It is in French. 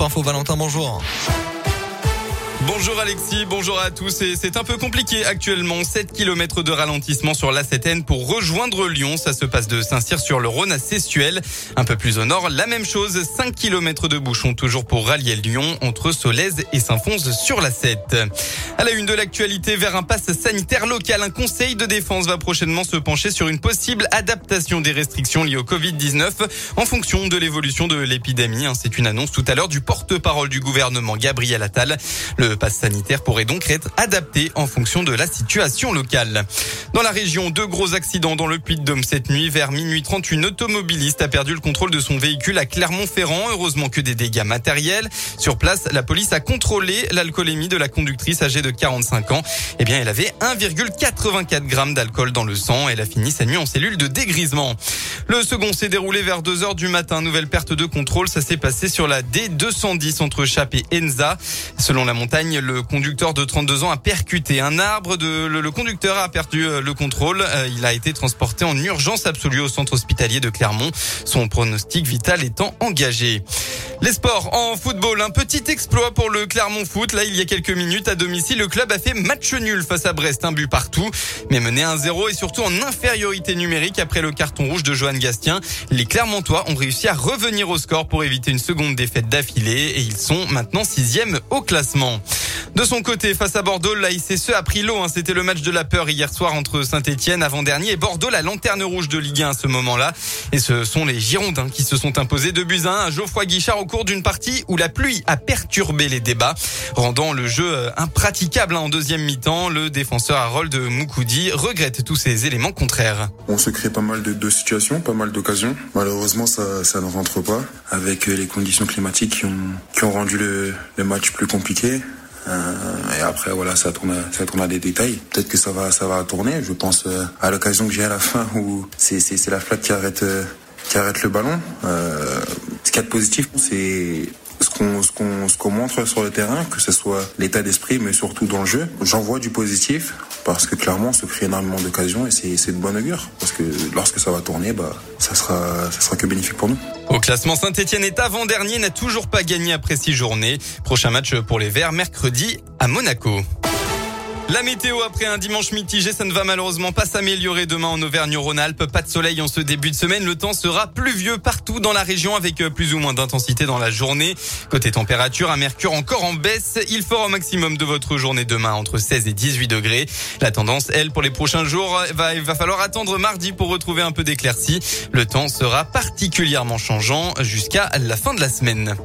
Info Valentin, bonjour. Bonjour Alexis, bonjour à tous. C'est un peu compliqué actuellement. 7 km de ralentissement sur l'A7N pour rejoindre Lyon. Ça se passe de Saint-Cyr sur le Rhône à Sessuel. Un peu plus au nord, la même chose. 5 km de bouchon toujours pour rallier Lyon entre Solèze et Saint-Fons sur la 7. À la une de l'actualité, vers un pass sanitaire local, un conseil de défense va prochainement se pencher sur une possible adaptation des restrictions liées au Covid-19 en fonction de l'évolution de l'épidémie. C'est une annonce tout à l'heure du porte-parole du gouvernement Gabriel Attal. Pass sanitaire pourrait donc être adapté en fonction de la situation locale. Dans la région, deux gros accidents dans le Puy-de-Dôme cette nuit. Vers minuit 30, une automobiliste a perdu le contrôle de son véhicule à Clermont-Ferrand. Heureusement que des dégâts matériels. Sur place, la police a contrôlé l'alcoolémie de la conductrice âgée de 45 ans. Eh bien, elle avait 1,84 grammes d'alcool dans le sang. Elle a fini sa nuit en cellule de dégrisement. Le second s'est déroulé vers 2 heures du matin. Nouvelle perte de contrôle. Ça s'est passé sur la D210 entre Chap et Enza. Selon la montagne, le conducteur de 32 ans a percuté un arbre. De, le, conducteur a perdu euh, le contrôle. Euh, il a été transporté en urgence absolue au centre hospitalier de Clermont. Son pronostic vital étant engagé. Les sports en football, un petit exploit pour le Clermont Foot. Là, il y a quelques minutes à domicile, le club a fait match nul face à Brest, un but partout, mais mené 1-0 et surtout en infériorité numérique après le carton rouge de Johan Gastien. Les Clermontois ont réussi à revenir au score pour éviter une seconde défaite d'affilée et ils sont maintenant sixième au classement. De son côté, face à Bordeaux, la ICSE a pris l'eau. Hein. C'était le match de la peur hier soir entre Saint-Etienne avant-dernier et Bordeaux, la lanterne rouge de Ligue 1 à ce moment-là. Et ce sont les Girondins qui se sont imposés de buts à Geoffroy Guichard au cours d'une partie où la pluie a perturbé les débats, rendant le jeu euh, impraticable hein, en deuxième mi-temps. Le défenseur Harold Moukoudi regrette tous ces éléments contraires. On se crée pas mal de, situations, pas mal d'occasions. Malheureusement, ça, ça ne rentre pas avec les conditions climatiques qui ont, rendu le match plus compliqué. Euh, et après, voilà, ça tourne, ça tourne à des détails. Peut-être que ça va, ça va tourner. Je pense euh, à l'occasion que j'ai à la fin où c'est, c'est, la flaque qui arrête, euh, qui arrête le ballon. Ce qui est positif, c'est ce qu'on ce qu'on ce qu'on montre sur le terrain, que ce soit l'état d'esprit, mais surtout dans le jeu. J'en vois du positif parce que clairement, on se crée énormément d'occasions et c'est c'est de bonne augure parce que lorsque ça va tourner, bah ça sera ça sera que bénéfique pour nous. Au classement, Saint-Etienne est avant-dernier, n'a toujours pas gagné après six journées. Prochain match pour les Verts mercredi à Monaco. La météo après un dimanche mitigé, ça ne va malheureusement pas s'améliorer demain en Auvergne-Rhône-Alpes. Pas de soleil en ce début de semaine. Le temps sera pluvieux partout dans la région avec euh, plus ou moins d'intensité dans la journée. Côté température, un mercure encore en baisse. Il fera au maximum de votre journée demain entre 16 et 18 degrés. La tendance, elle, pour les prochains jours, va, il va falloir attendre mardi pour retrouver un peu d'éclaircie. Le temps sera particulièrement changeant jusqu'à la fin de la semaine.